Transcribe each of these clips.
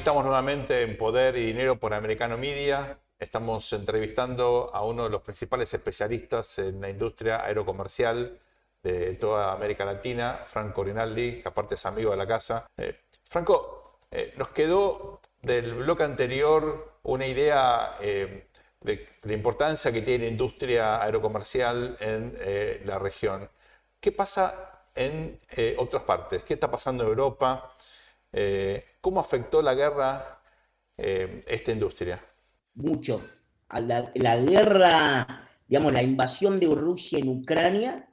Estamos nuevamente en Poder y Dinero por Americano Media. Estamos entrevistando a uno de los principales especialistas en la industria aerocomercial de toda América Latina, Franco Rinaldi, que aparte es amigo de la casa. Eh, Franco, eh, nos quedó del bloque anterior una idea eh, de la importancia que tiene la industria aerocomercial en la región. ¿Qué pasa en otras partes? ¿Qué está pasando en Europa? Eh, ¿Cómo afectó la guerra eh, esta industria? Mucho. La, guerra, digamos, la invasión de Rusia en Ucrania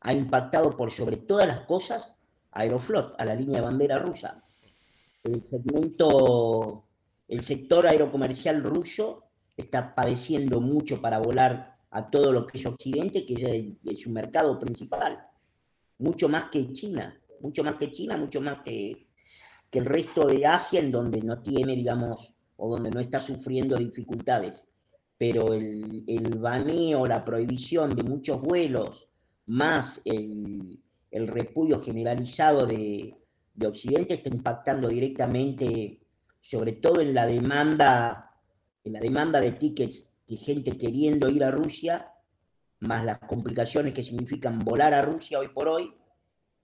ha impactado por sobre todas las cosas a Aeroflot, a la línea de bandera rusa. El segmento, el sector aerocomercial ruso está padeciendo mucho para volar a todo lo que es Occidente, que es su mercado principal. Mucho más que China, mucho más que China, mucho más que, que el resto de Asia, en donde no tiene, digamos, o donde no está sufriendo dificultades. Pero el, el baneo, la prohibición de muchos vuelos, más el, repudio generalizado de, de, Occidente, está impactando directamente, sobre todo en la demanda, en la demanda de tickets de gente queriendo ir a Rusia, más las complicaciones que significan volar a Rusia hoy por hoy.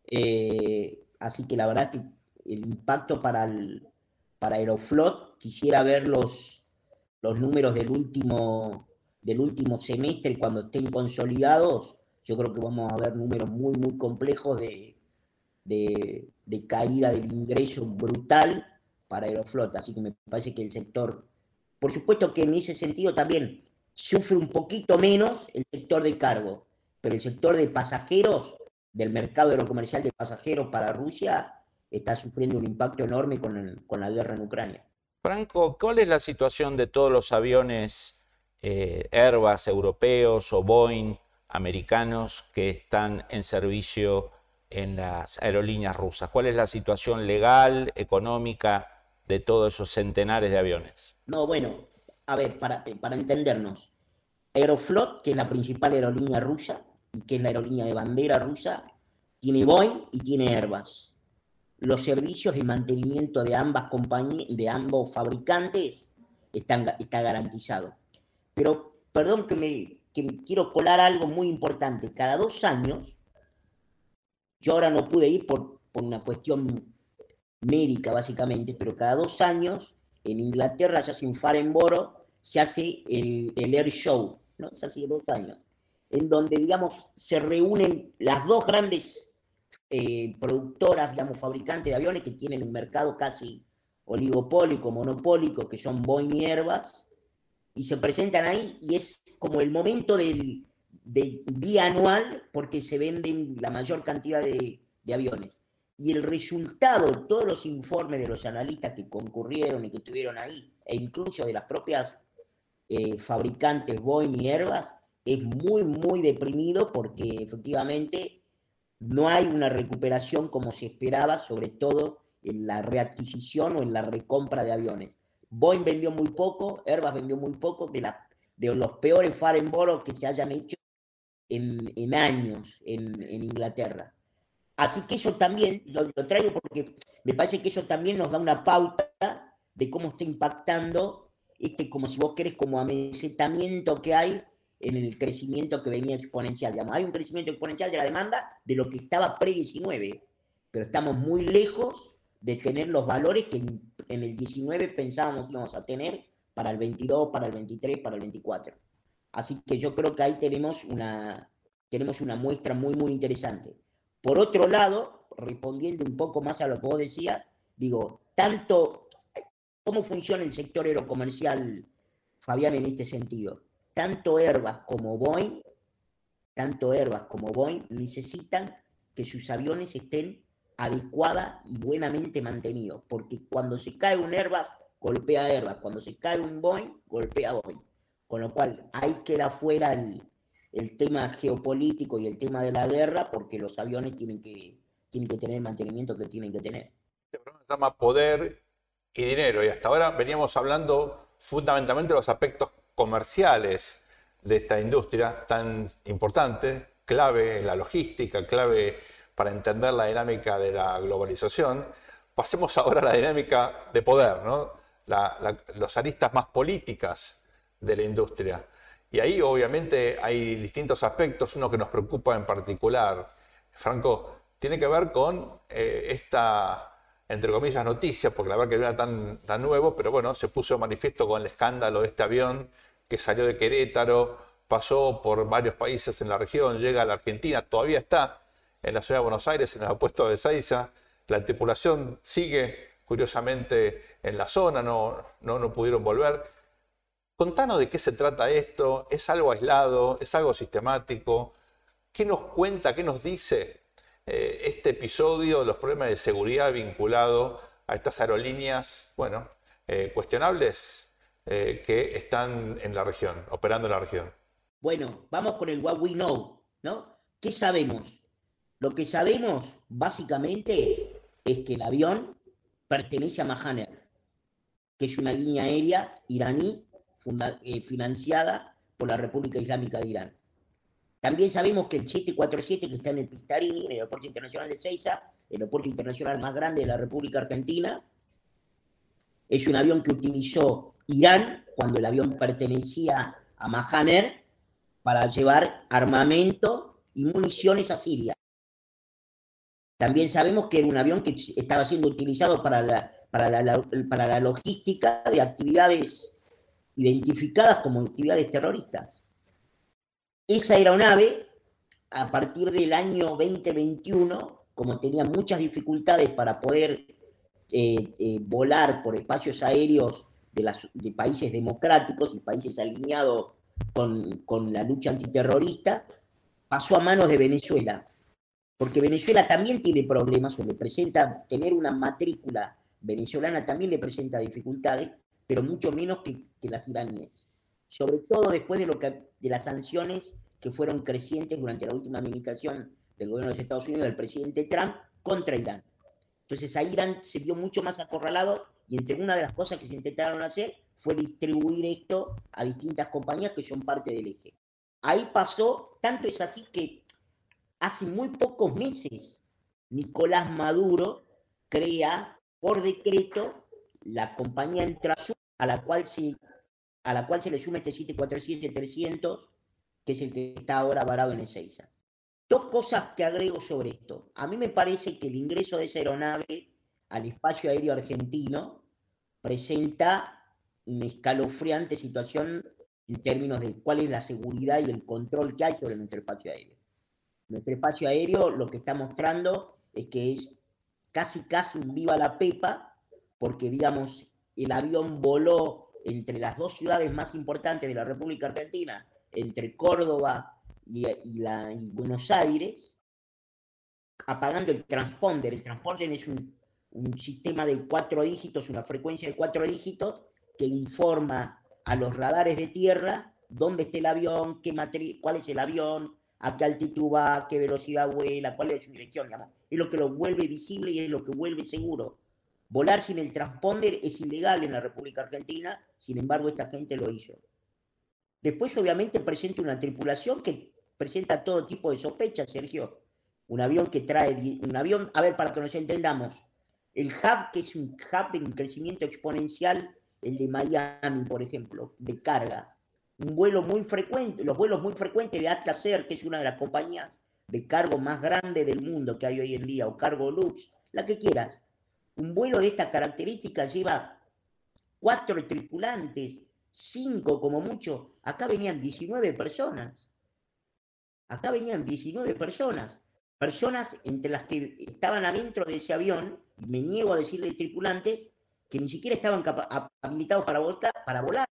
Eh, así que la verdad que el impacto para, el, para Aeroflot, quisiera ver los, los números del último, del último semestre cuando estén consolidados. Yo creo que vamos a ver números muy, muy complejos de, de, caída del ingreso brutal para Aeroflot. Así que me parece que el sector, por supuesto que en ese sentido también sufre un poquito menos el sector de cargo, pero el sector de pasajeros, del mercado aerocomercial de pasajeros para Rusia, está sufriendo un impacto enorme con, con la guerra en Ucrania. Franco, ¿cuál es la situación de todos los aviones eh, Airbus europeos o Boeing americanos que están en servicio en las aerolíneas rusas? ¿Cuál es la situación legal, económica de todos esos centenares de aviones? No, bueno, a ver, para, para entendernos, Aeroflot, que es la principal aerolínea rusa y que es la aerolínea de bandera rusa, tiene Boeing y tiene Airbus los servicios de mantenimiento de ambas compañías, de ambos fabricantes, están, está garantizado. Pero, perdón que me, quiero colar algo muy importante. Cada dos años, yo ahora no pude ir por, una cuestión médica básicamente, pero cada dos años en Inglaterra se hace un Farenboro, se hace el, el Air Show, ¿no? Se hace dos años, en donde, digamos, se reúnen las dos grandes eh, productoras, digamos, fabricantes de aviones que tienen un mercado casi oligopólico, monopólico, que son Boeing y Airbus, y se presentan ahí y es como el momento del, día anual porque se venden la mayor cantidad de, aviones. Y el resultado de todos los informes de los analistas que concurrieron y que estuvieron ahí, e incluso de las propias eh, fabricantes Boeing y Airbus, es muy, muy deprimido porque efectivamente no hay una recuperación como se esperaba, sobre todo en la readquisición o en la recompra de aviones. Boeing vendió muy poco, Airbus vendió muy poco, de, la, de los peores Farenboro que se hayan hecho en, años en, Inglaterra. Así que eso también lo, traigo porque me parece que eso también nos da una pauta de cómo está impactando este, como si vos querés, como amesetamiento que hay en el crecimiento que venía exponencial. hay un crecimiento exponencial de la demanda de lo que estaba pre-19, pero estamos muy lejos de tener los valores que en, el 19 pensábamos que íbamos a tener para el 22, para el 23, para el 24. Así que yo creo que ahí tenemos una, tenemos una muestra muy, muy interesante. Por otro lado, respondiendo un poco más a lo que vos decías, digo, tanto, ¿cómo funciona el sector aerocomercial, Fabián, en este sentido? Tanto Airbus como Boeing, tanto Airbus como Boeing necesitan que sus aviones estén adecuada y buenamente mantenidos, porque cuando se cae un Airbus golpea Airbus. Cuando se cae un Boeing, golpea Boeing. Con lo cual, ahí queda fuera el, el tema geopolítico y el tema de la guerra, porque los aviones tienen que, tienen que tener el mantenimiento que tienen que tener. Este programa se llama Poder y Dinero, y hasta ahora veníamos hablando fundamentalmente de los aspectos comerciales de esta industria tan importante, clave en la logística, clave para entender la dinámica de la globalización. Pasemos ahora a la dinámica de poder, los aristas más políticas de la industria. Y ahí obviamente hay distintos aspectos, uno que nos preocupa en particular, Franco, tiene que ver con eh, esta, entre comillas, noticia, porque la verdad que no era tan, tan nuevo, pero bueno, se puso manifiesto con el escándalo de este avión que salió de Querétaro, pasó por varios países en la región, llega a la Argentina, todavía está en la ciudad de Buenos Aires, en el aeropuerto de Seiza. La tripulación sigue, curiosamente, en la zona, no, no, no pudieron volver. Contanos de qué se trata esto, ¿es algo aislado? ¿Es algo sistemático? ¿Qué nos cuenta, qué nos dice eh, este episodio los problemas de seguridad vinculados a estas aerolíneas, bueno, eh, cuestionables eh, que están en la región, operando en la región? Bueno, vamos con el what we know, ¿no? ¿Qué sabemos? Lo que sabemos básicamente es que el avión pertenece a Mahaner, que es una línea aérea iraní financiada por la República Islámica de Irán. También sabemos que el 747 que está en el Pistarini, en el aeropuerto internacional de Seiza, el aeropuerto internacional más grande de la República Argentina, es un avión que utilizó Irán cuando el avión pertenecía a Mahaner para llevar armamento y municiones a Siria. También sabemos que era un avión que estaba siendo utilizado para la, para la, para la logística de actividades identificadas como actividades terroristas. Esa aeronave, a partir del año 2021, como tenía muchas dificultades para poder eh, eh, volar por espacios aéreos de, las, de, países democráticos y países alineados con, con la lucha antiterrorista, pasó a manos de Venezuela. Porque Venezuela también tiene problemas, o le presenta tener una matrícula venezolana también le presenta dificultades, pero mucho menos que, las iraníes. Sobre todo después de, lo de las sanciones que fueron crecientes durante la última administración del gobierno de Estados Unidos, del presidente Trump, contra Irán. Entonces ahí Irán se vio mucho más acorralado y entre una de las cosas que se intentaron hacer fue distribuir esto a distintas compañías que son parte del eje. Ahí pasó, tanto es así que hace muy pocos meses Nicolás Maduro crea por decreto la compañía Entrasur a la cual se, a la cual se le suma este 747-300, que es el que está ahora varado en Ezeiza. Dos cosas que agrego sobre esto. A mí me parece que el ingreso de esa aeronave al espacio aéreo argentino presenta una escalofriante situación en términos de cuál es la seguridad y el control que hay sobre nuestro espacio aéreo. Nuestro espacio aéreo lo que está mostrando es que es casi, casi viva la pepa, porque digamos, el avión voló entre las dos ciudades más importantes de la República Argentina, entre Córdoba y, Buenos Aires, apagando el transponder. El transponder es un, sistema de cuatro dígitos, una frecuencia de cuatro dígitos, que informa a los radares de tierra dónde está el avión, qué cuál es el avión, a qué altitud va, qué velocidad vuela, cuál es su dirección. Es lo que lo vuelve visible y es lo que vuelve seguro. Volar sin el transponder es ilegal en la República Argentina, sin embargo esta gente lo hizo. Después obviamente presenta una tripulación que presenta todo tipo de sospechas, Sergio. Un avión que trae, un avión, a ver, para que nos entendamos, el hub, que es un hub en crecimiento exponencial, el de Miami, por ejemplo, de carga. Un vuelo muy frecuente, los vuelos muy frecuentes de Atlas Air, que es una de las compañías de cargo más grande del mundo que hay hoy en día, o cargo Lux, la que quieras. Un vuelo de esta característica lleva cuatro tripulantes, cinco como mucho. Acá venían 19 personas. Acá venían 19 personas. Personas entre las que estaban adentro de ese avión, me niego a decirle tripulantes, que ni siquiera estaban habilitados para, para volar.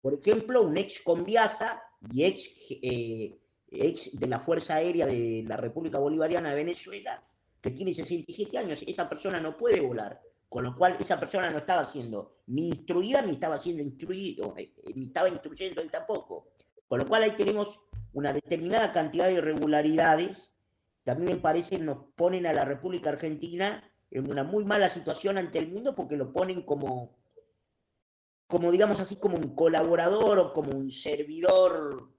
Por ejemplo, un ex conviasa y eh, ex de la Fuerza Aérea de la República Bolivariana de Venezuela, que tiene 67 años, esa persona no puede volar. Con lo cual, esa persona no estaba siendo ni instruida ni estaba siendo instruido, eh, ni estaba instruyendo él tampoco. Con lo cual, ahí tenemos una determinada cantidad de irregularidades. También me parece nos ponen a la República Argentina en una muy mala situación ante el mundo porque lo ponen como, como digamos así, como un colaborador o como un servidor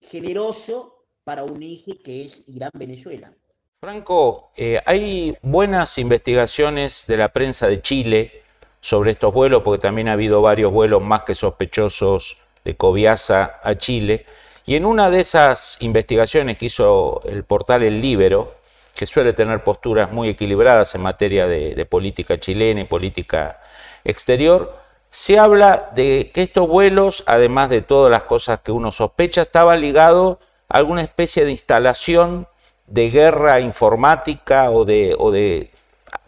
generoso para un eje que es Irán-Venezuela. Franco, eh, hay buenas investigaciones de la prensa de Chile sobre estos vuelos, porque también ha habido varios vuelos más que sospechosos de Coviasa a Chile. Y en una de esas investigaciones que hizo el portal El Libero, que suele tener posturas muy equilibradas en materia de, de política chilena y política exterior, se habla de que estos vuelos, además de todas las cosas que uno sospecha, estaban ligados alguna especie de instalación de guerra informática o de, o de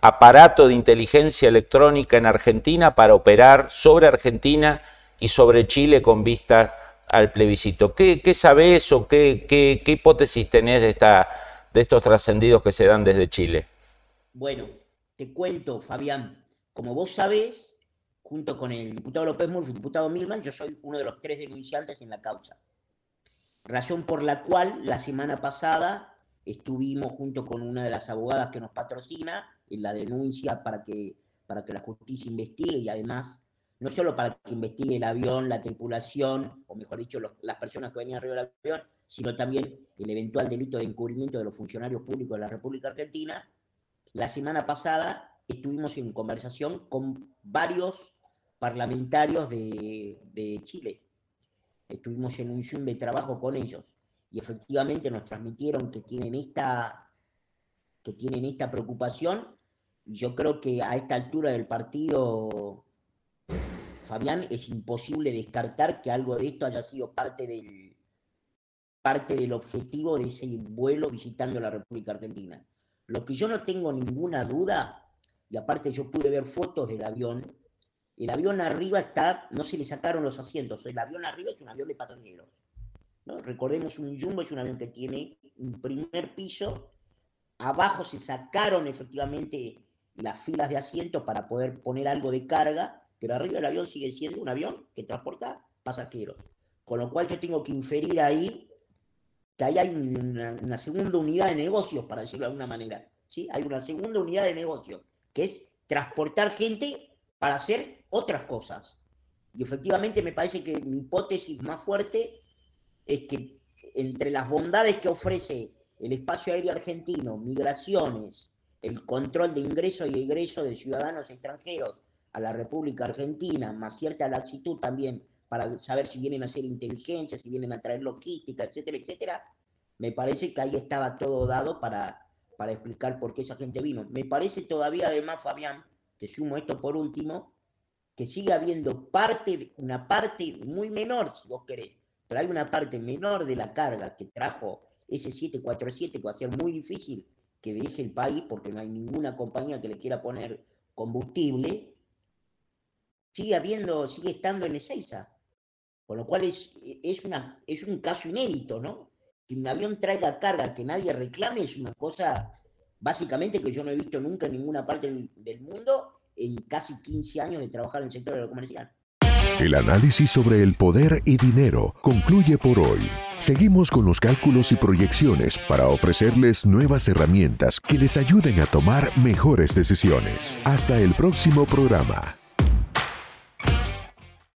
aparato de inteligencia electrónica en Argentina para operar sobre Argentina y sobre Chile con vistas al plebiscito. ¿Qué, qué sabés o qué, qué, hipótesis tenés de, esta, de estos trascendidos que se dan desde Chile? Bueno, te cuento, Fabián. Como vos sabés, junto con el diputado López Murphy diputado Milman, yo soy uno de los tres denunciantes en la causa. Razón por la cual la semana pasada estuvimos junto con una de las abogadas que nos patrocina en la denuncia para que, para que la justicia investigue y además, no solo para que investigue el avión, la tripulación, o mejor dicho, las personas que venían arriba del avión, sino también el eventual delito de encubrimiento de los funcionarios públicos de la República Argentina. La semana pasada estuvimos en conversación con varios parlamentarios de, de Chile. Estuvimos en un Zoom de trabajo con ellos y efectivamente nos transmitieron que tienen esta, que tienen esta preocupación. Y yo creo que a esta altura del partido, Fabián, es imposible descartar que algo de esto haya sido parte del, parte del objetivo de ese vuelo visitando la República Argentina. Lo que yo no tengo ninguna duda, y aparte yo pude ver fotos del avión, el avión arriba está, no se le sacaron los asientos, el avión arriba es un avión de pasajeros Recordemos, un Jumbo es un avión que tiene un primer piso, abajo se sacaron efectivamente las filas de asientos para poder poner algo de carga, pero arriba el avión sigue siendo un avión que transporta pasajeros. Con lo cual yo tengo que inferir ahí que ahí hay una, segunda unidad de negocios, para decirlo de alguna manera. ¿sí? Hay una segunda unidad de negocios, que es transportar gente para hacer otras cosas. Y efectivamente me parece que mi hipótesis más fuerte es que entre las bondades que ofrece el espacio aéreo argentino, migraciones, el control de ingreso y egreso de ciudadanos extranjeros a la República Argentina, más cierta laxitud también para saber si vienen a hacer inteligencia, si vienen a traer logística, etcétera, etcétera, me parece que ahí estaba todo dado para, para explicar por qué esa gente vino. Me parece todavía además, Fabián, te sumo esto por último, que sigue habiendo parte, una parte muy menor, si vos querés, pero hay una parte menor de la carga que trajo ese 747 que va a ser muy difícil que deje el país porque no hay ninguna compañía que le quiera poner combustible, sigue habiendo, sigue estando en Ezeiza. Con lo cual es, es, una, es un caso inédito, ¿no? Que un avión traiga carga que nadie reclame es una cosa básicamente que yo no he visto nunca en ninguna parte del mundo en casi 15 años de trabajar en el sector aerocomercial. El análisis sobre el poder y dinero concluye por hoy. Seguimos con los cálculos y proyecciones para ofrecerles nuevas herramientas que les ayuden a tomar mejores decisiones. Hasta el próximo programa.